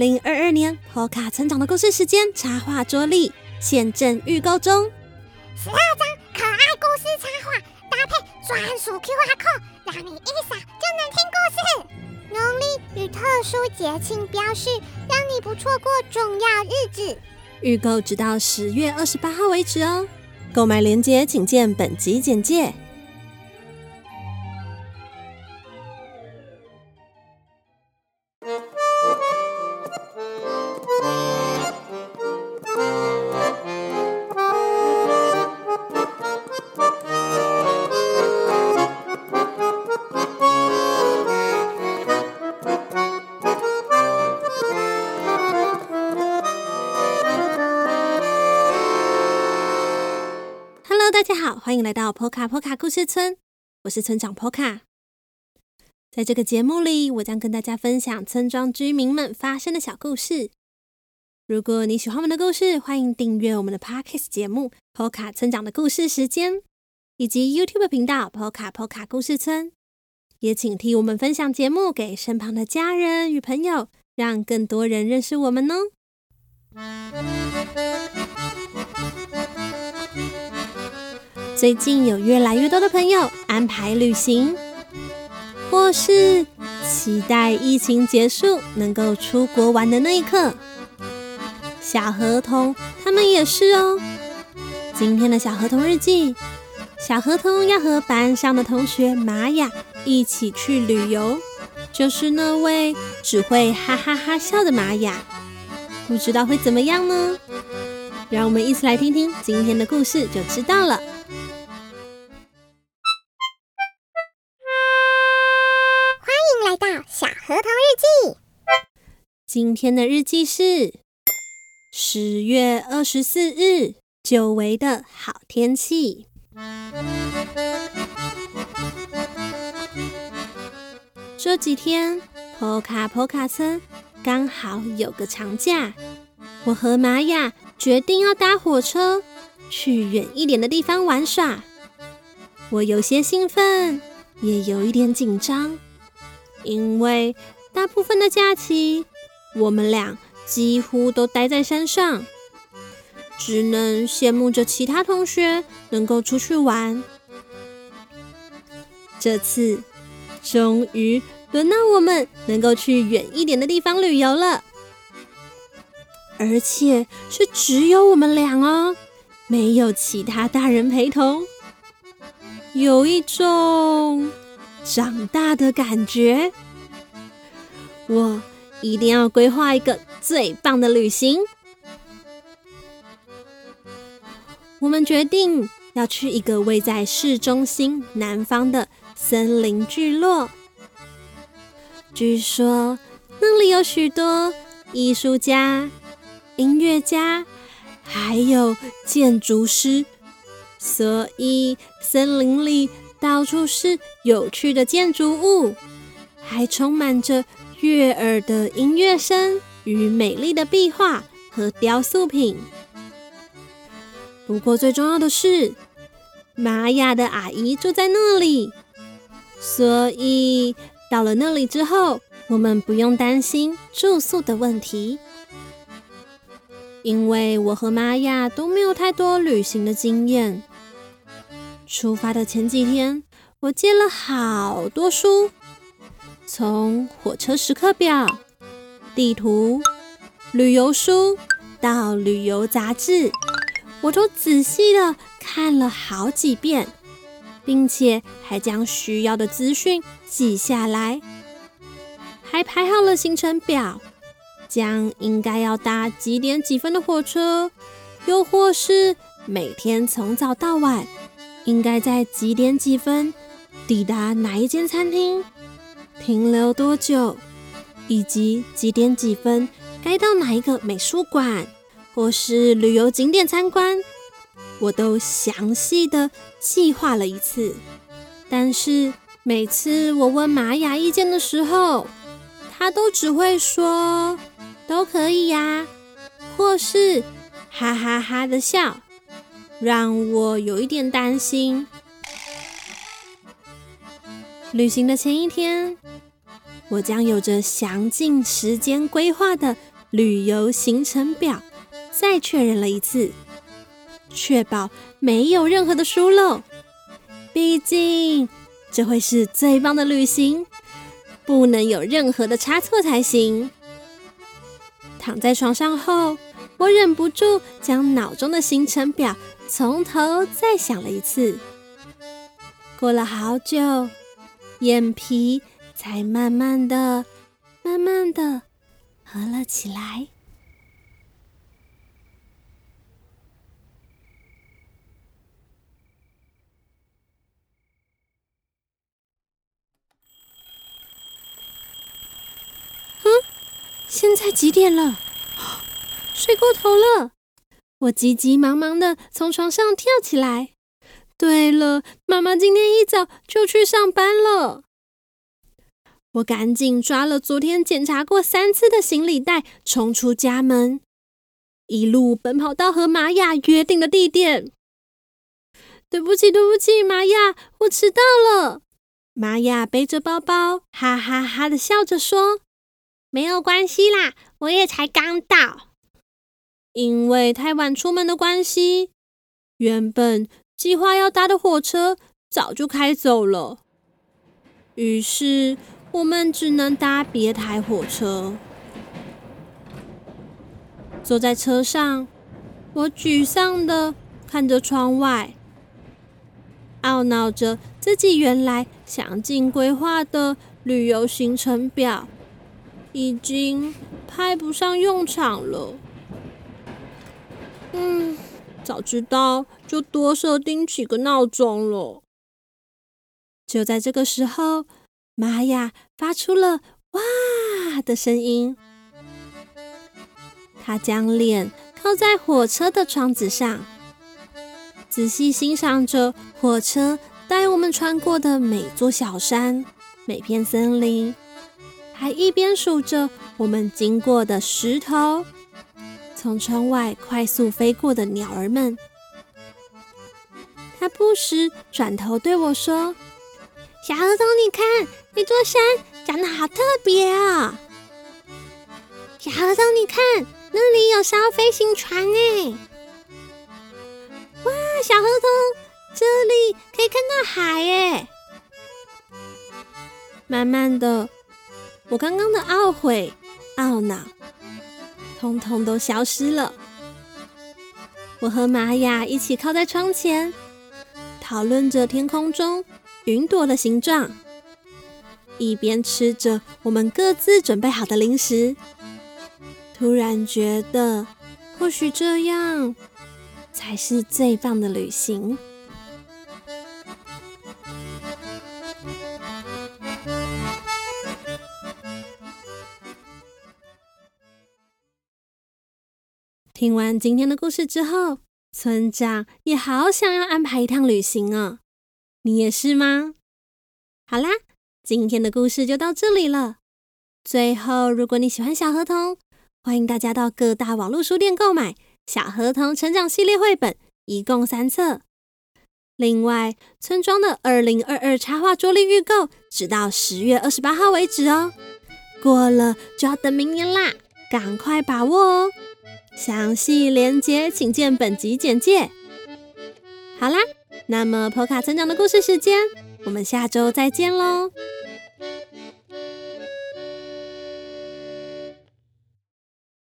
零二二年波卡成长的故事时间插画桌历现正预购中，十二张可爱故事插画搭配专属 QR code，让你一扫就能听故事。农历与特殊节庆标示，让你不错过重要日子。预购直到十月二十八号为止哦。购买链接请见本集简介。大家好，欢迎来到波卡波卡故事村，我是村长波卡。在这个节目里，我将跟大家分享村庄居民们发生的小故事。如果你喜欢我们的故事，欢迎订阅我们的 Podcast 节目《波卡村长的故事时间》，以及 YouTube 频道波卡波卡故事村。也请替我们分享节目给身旁的家人与朋友，让更多人认识我们哦。最近有越来越多的朋友安排旅行，或是期待疫情结束能够出国玩的那一刻。小河童他们也是哦。今天的小河童日记，小河童要和班上的同学玛雅一起去旅游，就是那位只会哈哈哈笑的玛雅，不知道会怎么样呢？让我们一起来听听今天的故事就知道了。小河童日记，今天的日记是十月二十四日，久违的好天气。这几天，波卡波卡村刚好有个长假，我和玛雅决定要搭火车去远一点的地方玩耍。我有些兴奋，也有一点紧张。因为大部分的假期，我们俩几乎都待在山上，只能羡慕着其他同学能够出去玩。这次终于轮到我们能够去远一点的地方旅游了，而且是只有我们俩哦，没有其他大人陪同，有一种。长大的感觉，我一定要规划一个最棒的旅行。我们决定要去一个位在市中心南方的森林聚落。据说那里有许多艺术家、音乐家，还有建筑师，所以森林里。到处是有趣的建筑物，还充满着悦耳的音乐声与美丽的壁画和雕塑品。不过最重要的是，玛雅的阿姨住在那里，所以到了那里之后，我们不用担心住宿的问题，因为我和玛雅都没有太多旅行的经验。出发的前几天，我借了好多书，从火车时刻表、地图、旅游书到旅游杂志，我都仔细的看了好几遍，并且还将需要的资讯记下来，还排好了行程表，将应该要搭几点几分的火车，又或是每天从早到晚。应该在几点几分抵达哪一间餐厅，停留多久，以及几点几分该到哪一个美术馆？或是旅游景点参观，我都详细的计划了一次。但是每次我问玛雅意见的时候，她都只会说都可以呀，或是哈哈哈哈的笑。让我有一点担心。旅行的前一天，我将有着详尽时间规划的旅游行程表，再确认了一次，确保没有任何的疏漏。毕竟这会是最棒的旅行，不能有任何的差错才行。躺在床上后，我忍不住将脑中的行程表从头再想了一次。过了好久，眼皮才慢慢的、慢慢的合了起来。嗯，现在几点了？睡过头了。我急急忙忙的从床上跳起来。对了，妈妈今天一早就去上班了。我赶紧抓了昨天检查过三次的行李袋，冲出家门，一路奔跑到和玛雅约定的地点。对不起，对不起，玛雅，我迟到了。玛雅背着包包，哈哈哈的笑着说：“没有关系啦，我也才刚到。”因为太晚出门的关系，原本。计划要搭的火车早就开走了，于是我们只能搭别台火车。坐在车上，我沮丧地看着窗外，懊恼着自己原来详尽规划的旅游行程表已经派不上用场了。嗯。早知道就多设定几个闹钟了。就在这个时候，玛雅发出了“哇”的声音。她将脸靠在火车的窗子上，仔细欣赏着火车带我们穿过的每座小山、每片森林，还一边数着我们经过的石头。从窗外快速飞过的鸟儿们，他不时转头对我说：“小河童，你看那座山长得好特别啊！”小河童，你看那里有艘飞行船哎！哇，小河童，这里可以看到海哎！慢慢的，我刚刚的懊悔、懊恼。通通都消失了。我和玛雅一起靠在窗前，讨论着天空中云朵的形状，一边吃着我们各自准备好的零食。突然觉得，或许这样才是最棒的旅行。听完今天的故事之后，村长也好想要安排一趟旅行哦。你也是吗？好啦，今天的故事就到这里了。最后，如果你喜欢小河童，欢迎大家到各大网络书店购买《小河童成长系列绘本》，一共三册。另外，村庄的二零二二插画桌历预购，直到十月二十八号为止哦。过了就要等明年啦，赶快把握哦。详细连接，请见本集简介。好啦，那么波卡成长的故事时间，我们下周再见喽。